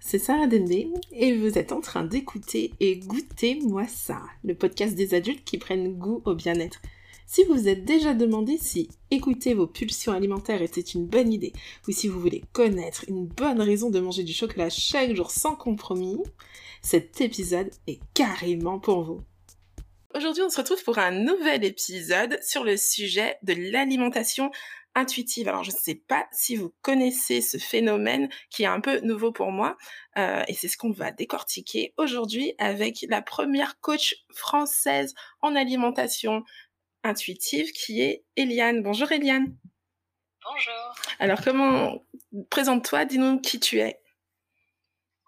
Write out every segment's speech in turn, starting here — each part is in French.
C'est Sarah Dende et vous êtes en train d'écouter et goûter moi ça, le podcast des adultes qui prennent goût au bien-être. Si vous vous êtes déjà demandé si écouter vos pulsions alimentaires était une bonne idée, ou si vous voulez connaître une bonne raison de manger du chocolat chaque jour sans compromis, cet épisode est carrément pour vous. Aujourd'hui, on se retrouve pour un nouvel épisode sur le sujet de l'alimentation intuitive. Alors, je ne sais pas si vous connaissez ce phénomène qui est un peu nouveau pour moi, euh, et c'est ce qu'on va décortiquer aujourd'hui avec la première coach française en alimentation intuitive qui est Eliane. Bonjour Eliane. Bonjour. Alors, comment présente-toi, dis-nous qui tu es.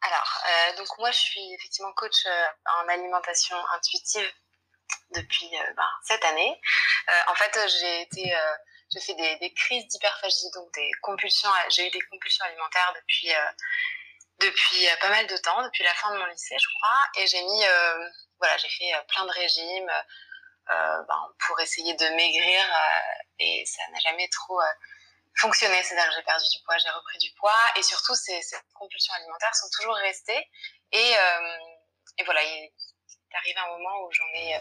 Alors, euh, donc moi, je suis effectivement coach euh, en alimentation intuitive depuis ben, cette année. en fait, j'ai été j'ai fait des, des crises d'hyperphagie, donc des compulsions. J'ai eu des compulsions alimentaires depuis euh, depuis euh, pas mal de temps, depuis la fin de mon lycée, je crois, et j'ai mis euh, voilà, j'ai fait plein de régimes ben, pour essayer de maigrir et ça n'a jamais trop fonctionné. C'est-à-dire j'ai perdu du poids, j'ai repris du poids et surtout ces, ces compulsions alimentaires sont toujours restées et et voilà, il est arrivé un moment où j'en ai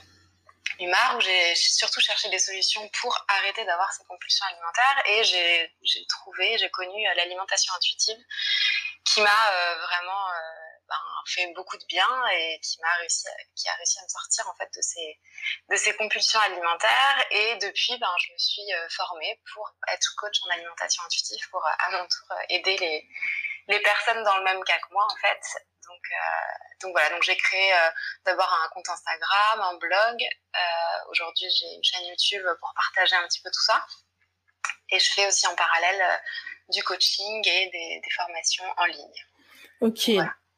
eu marre, où j'ai surtout cherché des solutions pour arrêter d'avoir ces compulsions alimentaires et j'ai trouvé, j'ai connu euh, l'alimentation intuitive qui m'a euh, vraiment euh, ben, fait beaucoup de bien et qui m'a réussi, qui a réussi à me sortir en fait de ces de ces compulsions alimentaires. Et depuis ben je me suis formée pour être coach en alimentation intuitive pour à mon tour aider les les personnes dans le même cas que moi en fait donc, euh, donc voilà, donc j'ai créé euh, d'abord un compte Instagram, un blog. Euh, aujourd'hui, j'ai une chaîne YouTube pour partager un petit peu tout ça. Et je fais aussi en parallèle du coaching et des, formations en ligne. Ok,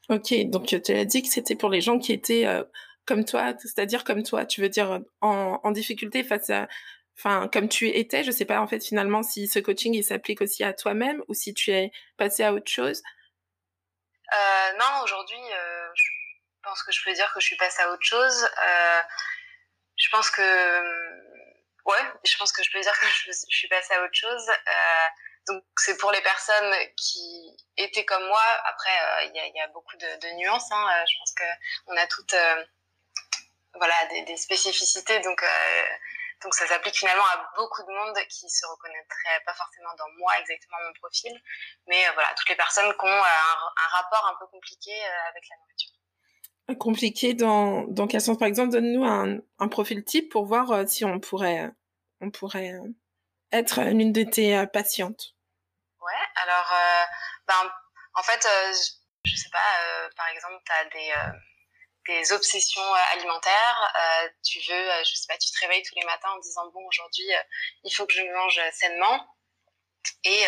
ok. Donc tu as dit que c'était pour les gens qui étaient comme toi, c'est-à-dire comme toi. Tu veux dire en, en difficulté face à, enfin comme tu étais. Je sais pas en fait finalement si ce coaching il s'applique aussi à toi-même ou si tu es passé à autre chose. Euh, non, aujourd'hui, euh, je pense que je peux dire que je suis passée à autre chose. Euh, je pense que, ouais, je pense que je peux dire que je, suis passée à autre chose. donc c'est pour les personnes qui étaient comme moi. Après, il y a, beaucoup de, nuances. Hein. Je pense que on a toutes, voilà, des, des, spécificités. Donc donc ça s'applique finalement à beaucoup de monde qui se reconnaîtraient pas forcément dans moi exactement mon profil, mais euh, voilà, toutes les personnes qui ont euh, un, rapport un peu compliqué euh, avec la nourriture. Compliqué dans, dans quel sens? Par exemple, donne-nous un, un profil type pour voir si on pourrait, on pourrait être l'une de tes patientes. Ouais, alors, ben, en fait, je sais pas, par exemple, tu as des des obsessions euh, alimentaires. Euh, tu veux, euh, je sais pas, tu te réveilles tous les matins en disant bon aujourd'hui il faut que je mange sainement et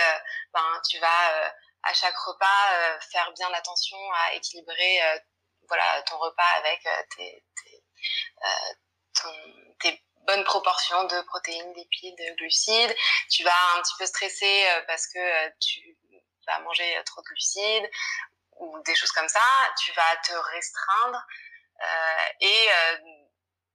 ben tu vas à chaque repas faire bien attention à équilibrer voilà ton repas avec tes, tes, tes bonnes proportions de protéines, lipides, de glucides. Tu vas un petit peu stresser parce que tu vas manger trop de glucides ou des choses comme ça. Tu vas te restreindre et euh,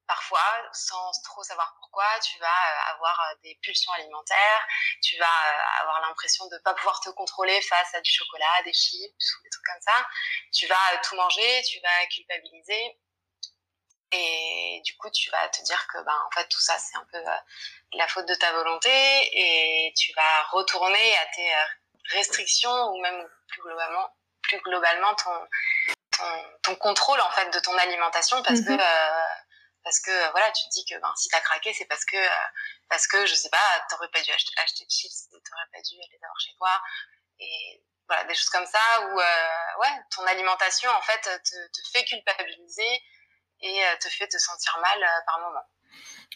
parfois, sans trop savoir pourquoi, tu vas euh, avoir des pulsions alimentaires, tu vas avoir l'impression de ne pas pouvoir te contrôler face à du chocolat, des chips ou des trucs comme ça. Tu vas tout manger, tu vas culpabiliser. Et du coup, tu vas te dire que, ben, en fait, tout ça, c'est un peu la faute de ta volonté et tu vas retourner à tes restrictions ou même plus globalement, plus globalement ton, ton, contrôle en fait de ton alimentation parce que mhm. euh, parce que voilà tu te dis que ben, si t'as craqué c'est parce que euh, parce que je sais pas t'aurais pas dû acheter, acheter de chips t'aurais pas dû les avoir chez toi et voilà des choses comme ça où euh, ouais ton alimentation en fait te, te fait culpabiliser et te fait te sentir mal par moment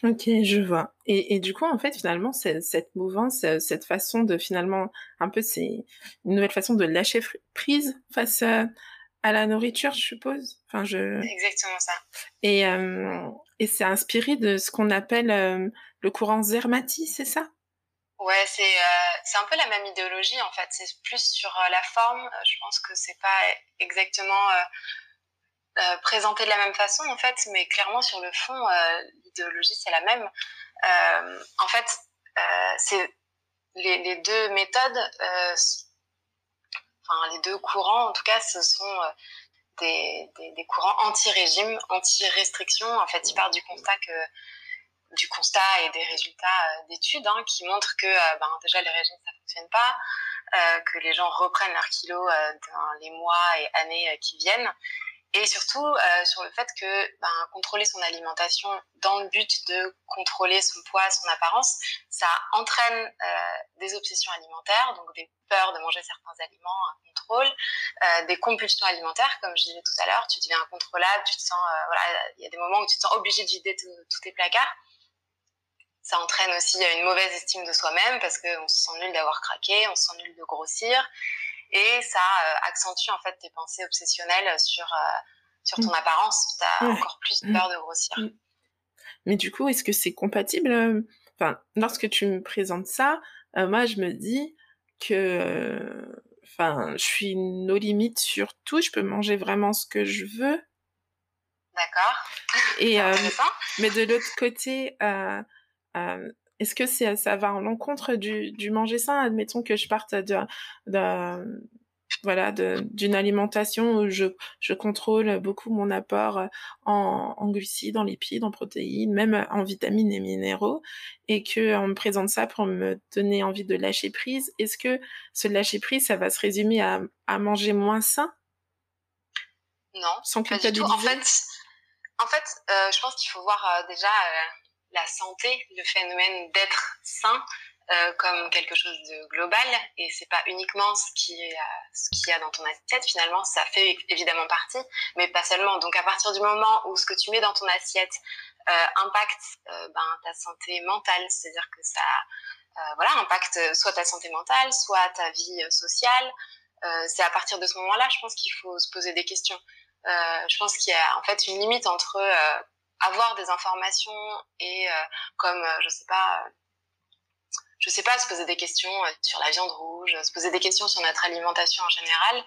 Ok, je vois. Et, et du coup, en fait, finalement, cette mouvance, cette façon de finalement, un peu, c'est une nouvelle façon de lâcher prise face à, à la nourriture, je suppose. Enfin, je. Exactement ça. Et euh, et c'est inspiré de ce qu'on appelle euh, le courant Zermati, c'est ça? Ouais, c'est euh, un peu la même idéologie en fait. C'est plus sur euh, la forme. Je pense que c'est pas exactement présenté de la même façon en fait, mais clairement sur le fond, l'idéologie c'est la même. en fait, c'est les, les, deux méthodes les deux courants en tout cas, ce sont des, des, courants anti-régime, anti-restriction. En fait, ils partent du constat que du constat et des résultats d'études hein, qui montrent que ben, déjà les régimes ça fonctionne pas, euh, que les gens reprennent leurs kilos dans les mois et années qui viennent et surtout euh, sur le fait que ben, contrôler son alimentation dans le but de contrôler son poids, son apparence, ça entraîne euh, des obsessions alimentaires, donc des peurs de manger certains aliments, un contrôle, euh, des compulsions alimentaires, comme je disais tout à l'heure, tu deviens incontrôlable, tu te sens, euh, voilà, il y a des moments où tu te sens obligé de vider tous tes placards. Ça entraîne aussi une mauvaise estime de soi-même parce qu'on se sent nul d'avoir craqué, on se sent nul de grossir et ça euh, accentue en fait tes pensées obsessionnelles sur euh, sur ton mm. apparence. Tu as encore plus peur de grossir. Mm. Mais du coup, est-ce que c'est compatible euh, Enfin, lorsque tu me présentes ça, moi je me dis que enfin, je suis nos limites sur tout, je peux manger vraiment ce que je veux. D'accord. Et mais de l'autre côté, euh, euh, est-ce que ça va en l'encontre du, du, manger sain? Admettons que je parte de, de voilà d'une alimentation où je, je contrôle beaucoup mon apport en, en glucides, en lipides, en protéines, même en vitamines et minéraux, et que on me présente ça pour me donner envie de lâcher prise. Est-ce que ce lâcher prise, ça va se résumer à, à manger moins sain? Non, sans culpabiliser. En fait, en fait, euh, je pense qu'il faut voir euh, déjà euh, la santé, le phénomène d'être sain euh, comme quelque chose de global. Et c'est pas uniquement ce qui est ce qu'il y a dans ton assiette finalement ça fait évidemment partie mais pas seulement. Donc à partir du moment où ce que tu mets dans ton assiette euh, impacte euh, ben, ta santé mentale c'est-à-dire que ça euh, voilà impacte soit ta santé mentale soit ta vie sociale euh, c'est à partir de ce moment-là je pense qu'il faut se poser des questions. Je pense qu'il y a en fait une limite entre avoir des informations et euh, comme euh, je sais pas euh, je sais pas se poser des questions sur la viande rouge se poser des questions sur notre alimentation en général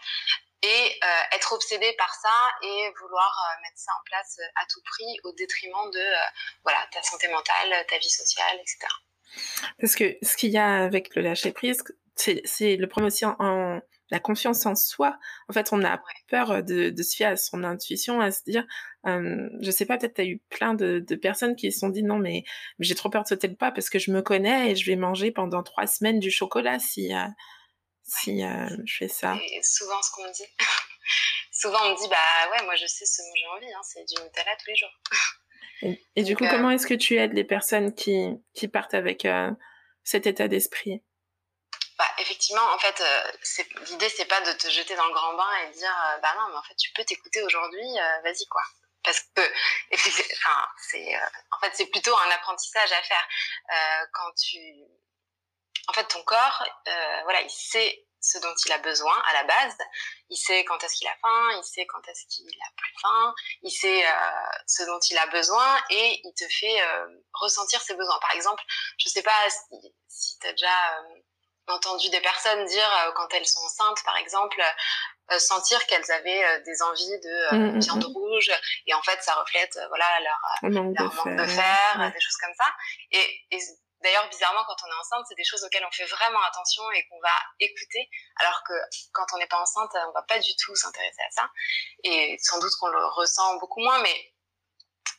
et être obsédé par ça et vouloir mettre ça en place à tout prix au détriment de voilà ta santé mentale ta vie sociale etc parce que ce qu'il y a avec le lâcher prise c'est le premier aussi en, la confiance en soi. En fait, on a peur de, de, se fier à son intuition, à se dire, euh, je sais pas, peut-être tu as eu plein de, de, personnes qui se sont dit non, mais, j'ai trop peur de sauter le pas parce que je me connais et je vais manger pendant trois semaines du chocolat si, euh, si euh, je fais ça. C'est souvent ce qu'on me dit. souvent on me dit, bah ouais, moi je sais ce dont j'ai envie, hein, c'est du Nutella tous les jours. et, du coup, comment est-ce que tu aides les personnes qui, qui partent avec cet état d'esprit? Bah, effectivement, en fait, euh, l'idée, c'est pas de te jeter dans le grand bain et dire, euh, bah non, mais en fait, tu peux t'écouter aujourd'hui, euh, vas-y, quoi. Parce que, enfin, c'est, en fait, c'est plutôt un apprentissage à faire. quand tu, en fait, ton corps, voilà, il sait ce dont il a besoin à la base. Il sait quand est-ce qu'il a faim, il sait quand est-ce qu'il a plus faim, il sait ce dont il a besoin et il te fait ressentir ses besoins. Par exemple, je sais pas si, si tu déjà entendu des personnes dire euh, quand elles sont enceintes, par exemple, euh, sentir qu'elles avaient euh, des envies de mmh, mmh, viande mmh. rouge et en fait ça reflète voilà leur, manque, de, fer, des choses comme ça. Et, et d'ailleurs bizarrement quand on est enceinte, c'est des choses auxquelles on fait vraiment attention et qu'on va écouter, alors que quand on n'est pas enceinte, on va pas du tout s'intéresser à ça. Et sans doute qu'on le ressent beaucoup moins, mais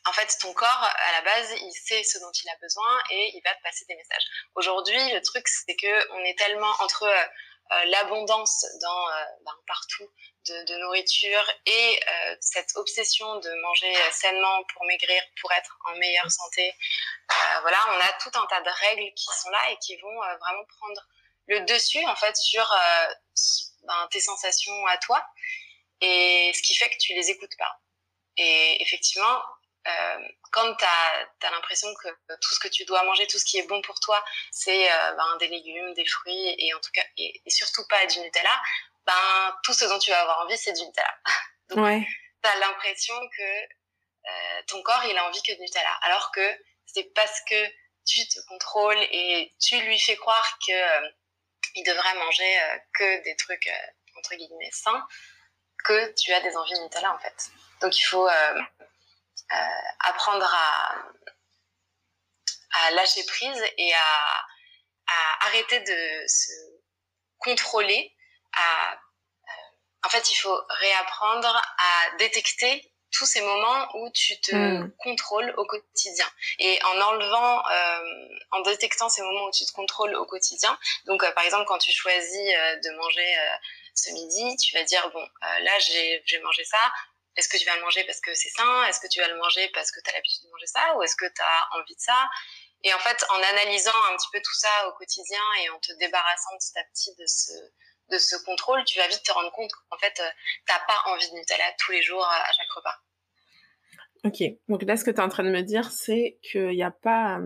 en fait, ton corps, à la base, il sait ce dont il a besoin et il va te passer des messages. Aujourd'hui, le truc, c'est que on est tellement entre euh, euh, l'abondance dans euh, ben, partout de, de, nourriture et cette obsession de manger sainement pour maigrir, pour être en meilleure santé. voilà, on a tout un tas de règles qui sont là et qui vont vraiment prendre le dessus en fait sur ben, tes sensations à toi et ce qui fait que tu les écoutes pas. Et effectivement, euh, quand tu as, l'impression que tout ce que tu dois manger, tout ce qui est bon pour toi, c'est euh, ben, des légumes, des fruits et en tout cas et, surtout pas du Nutella, ben tout ce dont tu vas avoir envie, c'est du Nutella. Donc ouais. tu as l'impression que euh, ton corps, il a envie que de Nutella, alors que c'est parce que tu te contrôles et tu lui fais croire que euh, il devrait manger euh, que des trucs entre guillemets sains que tu as des envies de Nutella en fait. Donc il faut euh, apprendre à, à lâcher prise et à, à arrêter de se contrôler, à en fait, il faut réapprendre à détecter tous ces moments où tu te hmm. contrôles au quotidien. Et en enlevant, euh, en détectant ces moments où tu te contrôles au quotidien, donc euh, par exemple quand tu choisis euh, de manger euh, ce midi, tu vas dire, bon, là j'ai mangé ça, est-ce que tu vas le manger parce que c'est sain? Est-ce que tu vas le manger parce que tu as l'habitude de manger ça? Ou est-ce que tu as envie de ça? Et en fait, en analysant un petit peu tout ça au quotidien et en te débarrassant petit à petit de ce, de ce contrôle, tu vas vite te rendre compte qu'en fait, euh, t'as pas envie de Nutella tous les jours à chaque repas. Ok, donc là, ce que tu es en train de me dire, c'est qu'il n'y a pas,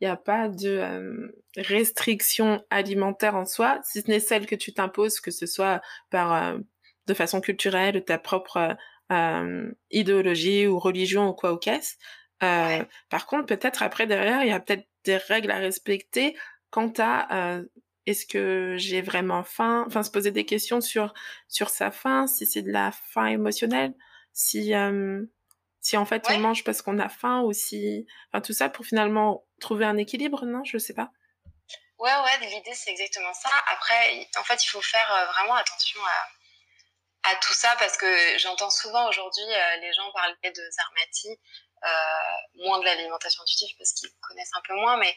il a pas de euh, restriction alimentaire en soi, si ce n'est celle que tu t'imposes, que ce soit par euh, de façon culturelle, ta propre idéologie ou religion ou quoi ou qu'est-ce. Par contre, peut-être après derrière, il y a peut-être des règles à respecter quant à est-ce que j'ai vraiment faim? Enfin, se poser des questions sur sur sa faim, si c'est de la faim émotionnelle, si euh, si en fait on mange parce qu'on a faim ou si, enfin tout ça pour finalement trouver un équilibre, non? Je sais pas. Ouais, ouais, l'idée c'est exactement ça. Après, en fait, il faut faire euh, vraiment attention à, à tout ça parce que j'entends souvent aujourd'hui euh, les gens parler de Zarmati, euh, moins de l'alimentation intuitive parce qu'ils connaissent un peu moins, mais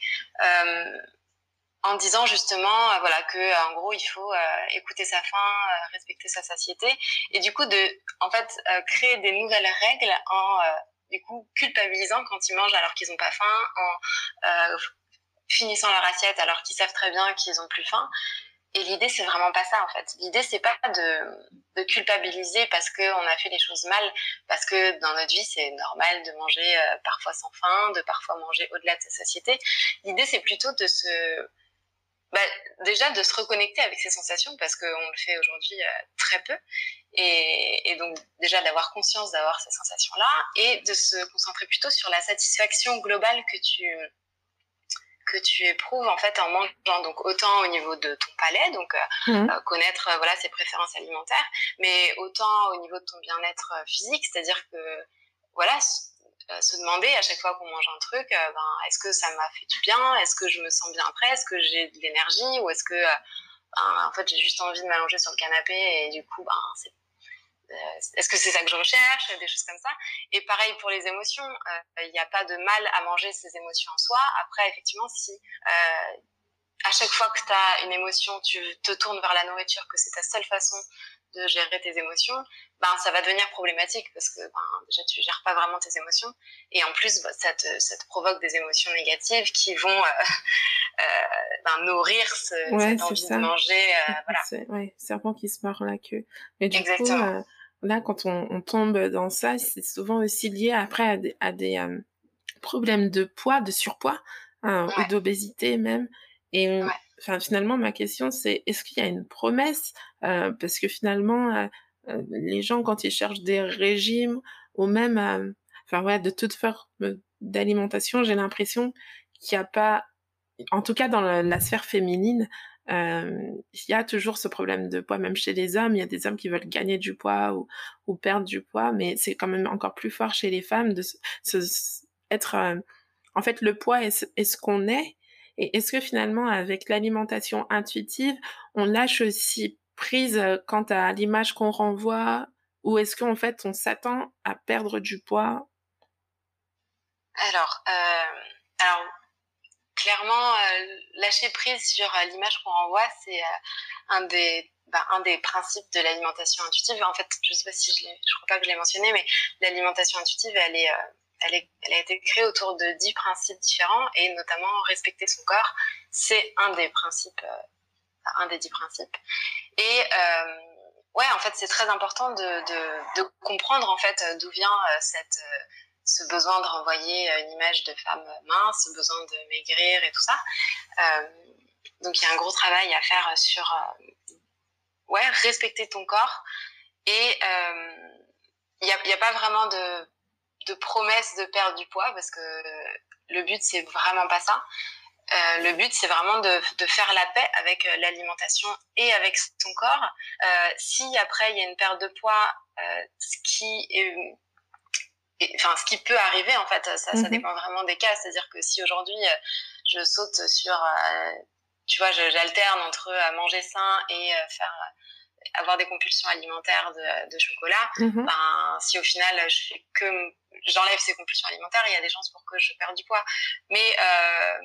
en disant justement euh, voilà que euh, en gros il faut euh, écouter sa faim, respecter sa satiété et du coup de en fait créer des nouvelles règles en du coup culpabilisant quand ils mangent alors qu'ils n'ont pas faim, en finissant leur assiette alors qu'ils savent très bien qu'ils ont plus faim. Et l'idée c'est vraiment pas ça en fait. L'idée c'est pas de, culpabiliser parce que on a fait les choses mal, parce que dans notre vie c'est normal de manger parfois sans faim, de parfois manger au-delà de sa satiété. L'idée c'est plutôt de se bah, déjà de se reconnecter avec ses sensations parce qu'on le fait aujourd'hui euh, très peu et, et donc déjà d'avoir conscience d'avoir ces sensations là et de se concentrer plutôt sur la satisfaction globale que tu que tu éprouves en fait en mangeant. Donc autant au niveau de ton palais donc euh, mmh. euh, connaître voilà ses préférences alimentaires mais autant au niveau de ton bien-être physique c'est-à-dire que voilà euh, se demander à chaque fois qu'on mange un truc, euh, ben, est-ce que ça m'a fait du bien? Est-ce que je me sens bien après? Est-ce que j'ai de l'énergie? Ou est-ce que euh, ben, en fait j'ai juste envie de m'allonger sur le canapé et du coup ben c'est est-ce que c'est ça que je recherche Des choses comme ça. Et pareil pour les émotions, il n'y a pas de mal à manger ses émotions en soi. Après, effectivement, si à chaque fois que tu as une émotion, tu te tournes vers la nourriture, que c'est ta seule façon de gérer tes émotions, ben ça va devenir problématique parce que ben, déjà tu gères pas vraiment tes émotions et en plus ben, ça, te, ça te provoque des émotions négatives qui vont euh, euh, ben, nourrir ce, cette envie de manger. Euh, voilà. C'est, ouais, serpent qui se mord la queue. Mais du Exactement. coup, là quand on, on, tombe dans ça, c'est souvent aussi lié après à des, à des problèmes de poids, de surpoids hein, ou d'obésité même. Et enfin finalement ma question c'est est-ce qu'il y a une promesse euh, parce que finalement euh, euh, les gens quand ils cherchent des régimes ou même enfin ouais de toute forme d'alimentation j'ai l'impression qu'il n'y a pas en tout cas dans la, sphère féminine il y a toujours ce problème de poids même chez les hommes. Il y a des hommes qui veulent gagner du poids ou, perdre du poids mais c'est quand même encore plus fort chez les femmes de se, être en fait le poids est, ce qu'on est. Et est-ce que finalement, avec l'alimentation intuitive, on lâche aussi prise euh, quant à l'image qu'on renvoie? Ou est-ce qu'en fait, on s'attend à perdre du poids? Euh, alors clairement, euh, lâcher prise sur l'image qu'on renvoie, c'est un des ben, un des principes de l'alimentation intuitive. En fait, je sais pas si je crois pas que je l'ai mentionné, mais l'alimentation intuitive, elle a été créée autour de dix principes différents et notamment respecter son corps, c'est un des principes, euh, un des dix principes. Et euh, ouais, en fait, c'est très important de, de, comprendre en fait d'où vient euh, cette euh, ce besoin de renvoyer une image de femme mince, ce besoin de maigrir et tout ça. Euh, donc il y a un gros travail à faire sur ouais respecter ton corps et il n'y a, pas vraiment de de promesse de perdre du poids parce que le but c'est vraiment pas ça. Euh, le but c'est vraiment de, de, faire la paix avec euh, l'alimentation et avec son corps. Euh, si après il y a une perte de poids, euh, ce qui est enfin ce qui peut arriver en fait, ça, ça mhm. dépend vraiment des cas. C'est-à-dire que si aujourd'hui euh, je saute sur, tu vois, j'alterne entre manger sain et faire avoir des compulsions alimentaires de, chocolat, mmh ben, si au final je fais que j'enlève ces compulsions alimentaires, il y a des chances pour que je perde du poids. Mais euh,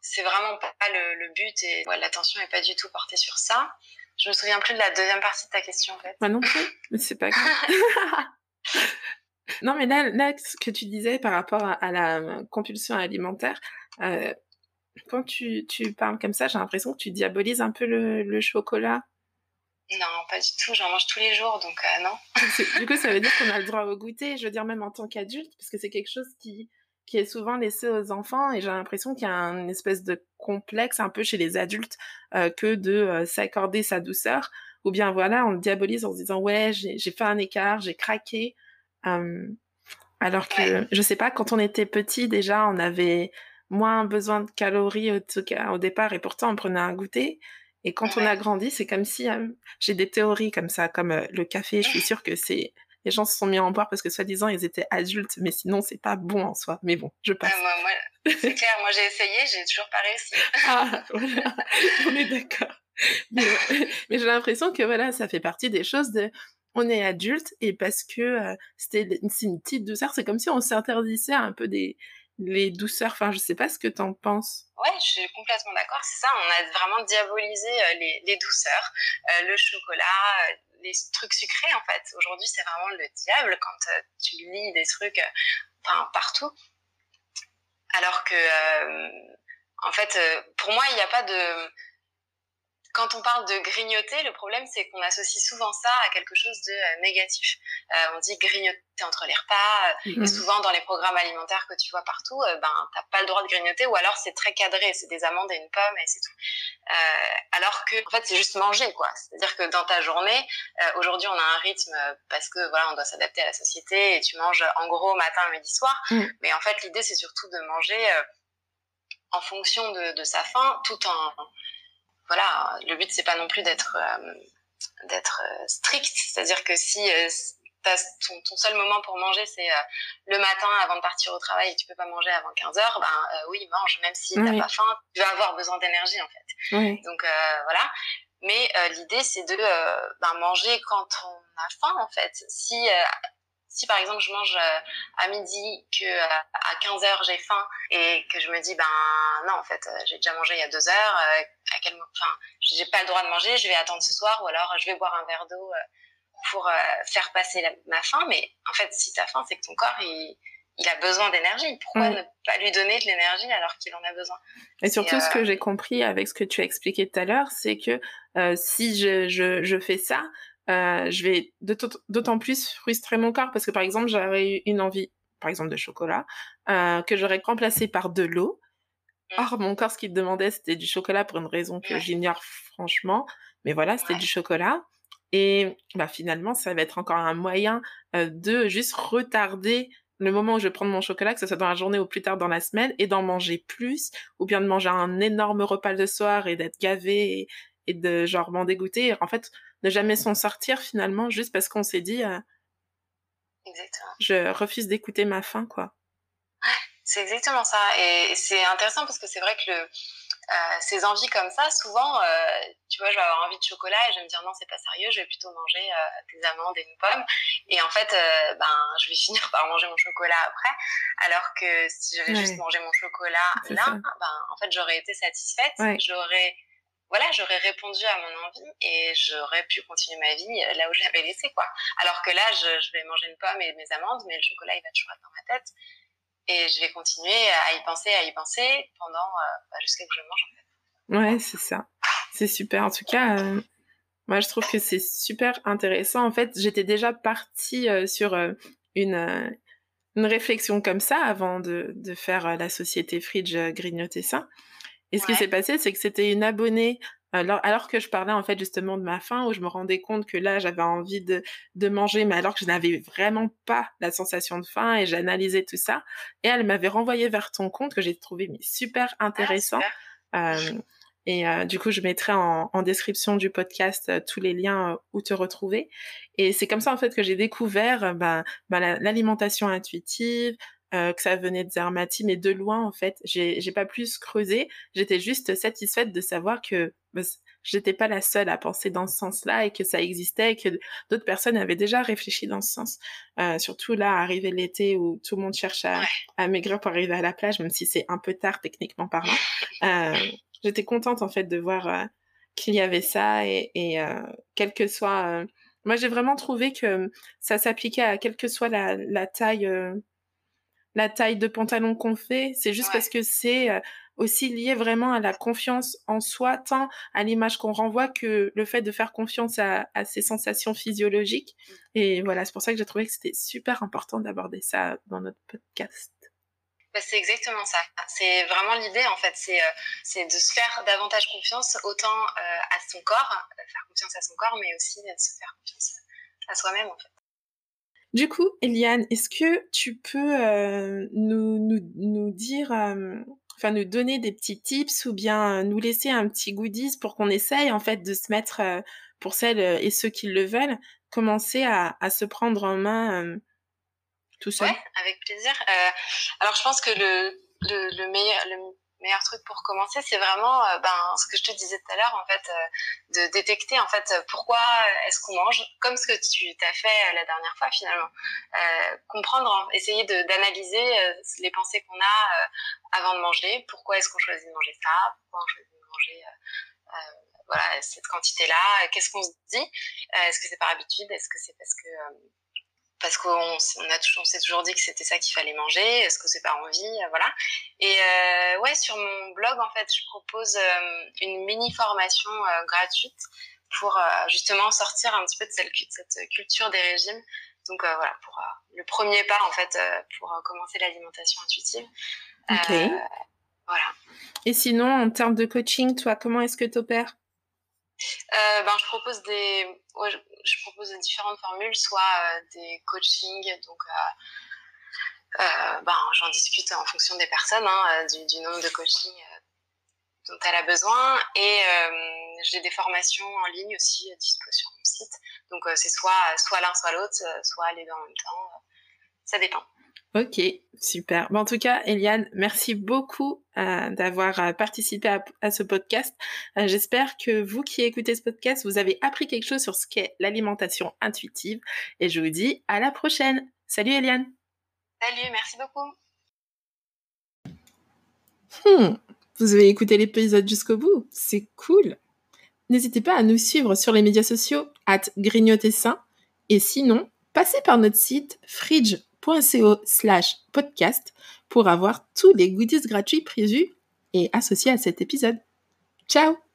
c'est vraiment pas le, but et l'attention est pas du tout portée sur ça. Je me souviens plus de la deuxième partie de ta question en fait. Moi non plus, mais c'est pas grave. Non mais là, là, ce que tu disais par rapport à, la compulsion alimentaire, euh, quand tu, tu, parles comme ça, j'ai l'impression que tu diabolises un peu le, le chocolat. Non, pas du tout. J'en mange tous les jours, donc euh, non. du coup, ça veut dire qu'on a le droit au goûter. Je veux dire même en tant qu'adulte, parce que c'est quelque chose qui qui est souvent laissé aux enfants et j'ai l'impression qu'il y a une espèce de complexe un peu chez les adultes euh, que de euh, s'accorder sa douceur ou bien voilà on le diabolise en se disant ouais j'ai fait un écart j'ai craqué alors que je sais pas quand on était petit déjà on avait moins besoin de calories au, au départ et pourtant on prenait un goûter et quand on a grandi, c'est comme si euh, j'ai des théories comme ça, comme euh, le café. Je suis sûre que c'est les gens se sont mis à en boire parce que soi-disant ils étaient adultes, mais sinon c'est pas bon en soi. Mais bon, je passe. moi, c'est clair. Moi j'ai essayé, j'ai toujours pas réussi. ah voilà, on est d'accord. Mais, j'ai l'impression que voilà, ça fait partie des choses de on est adulte et parce que euh, c'était une petite douceur, c'est comme si on s'interdisait un peu des les douceurs. Enfin, je sais pas ce que t'en penses. Ouais, je suis complètement d'accord. C'est ça, on a vraiment diabolisé euh, les, les, douceurs, euh, le chocolat, les trucs sucrés en fait. Aujourd'hui, c'est vraiment le diable quand tu lis des trucs, enfin partout. Alors que, en fait, pour moi, il n'y a pas de quand on parle de grignoter, le problème c'est qu'on associe souvent ça à quelque chose de euh, négatif. Euh, on dit grignoter entre les repas, euh, et mhm. souvent dans les programmes alimentaires que tu vois partout, ben t'as pas le droit de grignoter, ou alors c'est très cadré, c'est des amandes et une pomme et c'est tout. alors que en fait c'est juste manger quoi. C'est-à-dire que dans ta journée, aujourd'hui on a un rythme parce que voilà on doit s'adapter à la société et tu manges en gros matin, midi, soir. Mhm. Mais en fait l'idée c'est surtout de manger en fonction de, de, sa faim, tout en voilà, le but c'est pas non plus d'être euh, d'être euh, strict, c'est-à-dire que si euh, ton, ton, seul moment pour manger c'est le matin avant de partir au travail et tu peux pas manger avant 15 heures, ben oui mange même si t'as pas faim, tu vas avoir besoin d'énergie en fait. Donc voilà. Mais l'idée c'est de ben, manger quand on a faim en fait. Si si par exemple je mange euh, à midi que euh, à 15 heures j'ai faim et que je me dis ben non en fait euh, j'ai déjà mangé il y a deux heures à quel enfin j'ai pas le droit de manger je vais attendre ce soir ou alors je vais boire un verre d'eau pour faire passer ma faim mais en fait si t'as faim c'est que ton corps il il a besoin d'énergie. Pourquoi mm. ne pas lui donner de l'énergie alors qu'il en a besoin? Et surtout, ce que j'ai compris avec ce que tu as expliqué tout à l'heure, c'est que si je, je, je, fais ça, euh, je vais d'autant plus frustrer mon corps parce que par exemple j'aurais eu une envie par exemple de chocolat euh, que j'aurais remplacé par de l'eau. Mmh. or mon corps ce qu'il demandait c'était du chocolat pour une raison que j'ignore franchement. Mais voilà c'était du chocolat. Et bah finalement ça va être encore un moyen euh, de juste retarder le moment où je vais prendre mon chocolat, que ce soit dans la journée ou plus tard dans la semaine, et d'en manger plus, ou bien de manger un énorme repas le soir et d'être gavé et, et de genre m'en dégoûter. En fait, ne jamais s'en sortir finalement juste parce qu'on s'est dit euh, exactement. je refuse d'écouter ma faim quoi. c'est exactement ça et c'est intéressant parce que c'est vrai que le, euh, ces envies comme ça, souvent, euh, tu vois, je vais avoir envie de chocolat et je vais me dire non, c'est pas sérieux, je vais plutôt manger des amandes et une pomme. Et en fait, ben, je vais finir par manger mon chocolat après. Alors que si j'avais juste mangé mon chocolat là, ben, en fait, j'aurais été satisfaite, j'aurais voilà, j'aurais répondu à mon envie et j'aurais pu continuer ma vie euh, là où je l'avais laissé, quoi. Alors que là, je, vais manger une pomme et mes amandes, mais le chocolat, il va toujours être dans ma tête. Et je vais continuer à y penser, à y penser pendant, euh, bah, jusqu'à que je mange, en fait. Ouais, c'est ça. C'est super. En tout cas, euh, moi, je trouve que c'est super intéressant. En fait, j'étais déjà partie sur une, une réflexion comme ça avant de, de faire la société Fridge grignoter ça. Et ce qui s'est passé, c'est que c'était une abonnée alors, alors que je parlais en fait justement de ma faim, où je me rendais compte que là j'avais envie de, de manger, mais alors que je n'avais vraiment pas la sensation de faim et j'analysais tout ça. Et elle m'avait renvoyé vers ton compte que j'ai trouvé mais super ah, intéressant. Euh, et euh, du coup, je mettrai en, en description du podcast euh, tous les liens où te retrouver. Et c'est comme ça en fait que j'ai découvert ben, ben l'alimentation intuitive, euh, que ça venait de Zermatt, mais de loin en fait. J'ai, j'ai pas plus creusé. J'étais juste satisfaite de savoir que bah, j'étais pas la seule à penser dans ce sens-là et que ça existait et que d'autres personnes avaient déjà réfléchi dans ce sens. Euh, surtout là, arrivé l'été où tout le monde cherche à, à, maigrir pour arriver à la plage, même si c'est un peu tard techniquement parlant. Euh, j'étais contente en fait de voir euh, qu'il y avait ça et, et euh, quel que soit... Euh, moi, j'ai vraiment trouvé que ça s'appliquait à quelle que soit la, la taille la taille de pantalon qu'on fait. C'est juste parce que c'est aussi lié vraiment à la confiance en soi, tant à l'image qu'on renvoie que le fait de faire confiance à, à ses sensations physiologiques. Mmh. Et voilà, c'est pour ça que j'ai trouvé que c'était super important d'aborder ça dans notre podcast. Bah, c'est exactement ça. C'est vraiment l'idée, en fait, c'est euh, de se faire davantage confiance, autant euh, à son corps, euh, faire confiance à son corps, mais aussi de se faire confiance à soi-même, en fait. Du coup, Eliane, est-ce que tu peux euh, nous, nous, nous, dire, euh, enfin nous donner des petits tips ou bien nous laisser un petit goodies pour qu'on essaye en fait de se mettre, euh, pour celles et ceux qui le veulent, commencer à, à se prendre en main tout seul? Ouais, avec plaisir. alors je pense que le, le, le meilleur, le meilleur truc pour commencer, c'est vraiment euh, ben, ce que je te disais tout à l'heure, en fait, euh, de détecter en fait pourquoi est-ce qu'on mange, comme ce que tu t'as fait la dernière fois finalement. Euh, comprendre, essayer d'analyser les pensées qu'on a avant de manger. Pourquoi est-ce qu'on choisit de manger ça? Pourquoi on choisit de manger voilà cette quantité-là? Qu'est-ce qu'on se dit? Est-ce que c'est par habitude? Est-ce que c'est parce que parce qu'on on a on s'est toujours dit que c'était ça qu'il fallait manger, est-ce que c'est pas envie, euh, voilà. Et euh, ouais, sur mon blog, en fait, je propose euh, une mini formation euh, gratuite pour justement sortir un petit peu de cette, cette culture des régimes. Donc voilà, pour le premier pas, en fait, pour commencer l'alimentation intuitive. Ok. voilà. Et sinon, en termes de coaching, toi, comment est-ce que tu opères ben, je propose des, je, propose différentes formules, soit euh, des coachings, donc euh, euh ben, j'en discute en fonction des personnes, hein, du, nombre de coachings dont elle a besoin, et j'ai des formations en ligne aussi dispo sur mon site. Donc c'est soit soit l'un, soit l'autre, soit les deux en même temps. ça dépend. Ok, super. Bon, en tout cas, Eliane, merci beaucoup euh, d'avoir euh, participé à, à, ce podcast. Euh, J'espère que vous qui écoutez ce podcast, vous avez appris quelque chose sur ce qu'est l'alimentation intuitive. Et je vous dis à la prochaine. Salut Eliane. Salut, merci beaucoup. Hmm, vous avez écouté l'épisode jusqu'au bout. C'est cool. N'hésitez pas à nous suivre sur les médias sociaux, at sain. Et sinon, passez par notre site fridge co slash podcast pour avoir tous les goodies gratuits prévus et associés à cet épisode. Ciao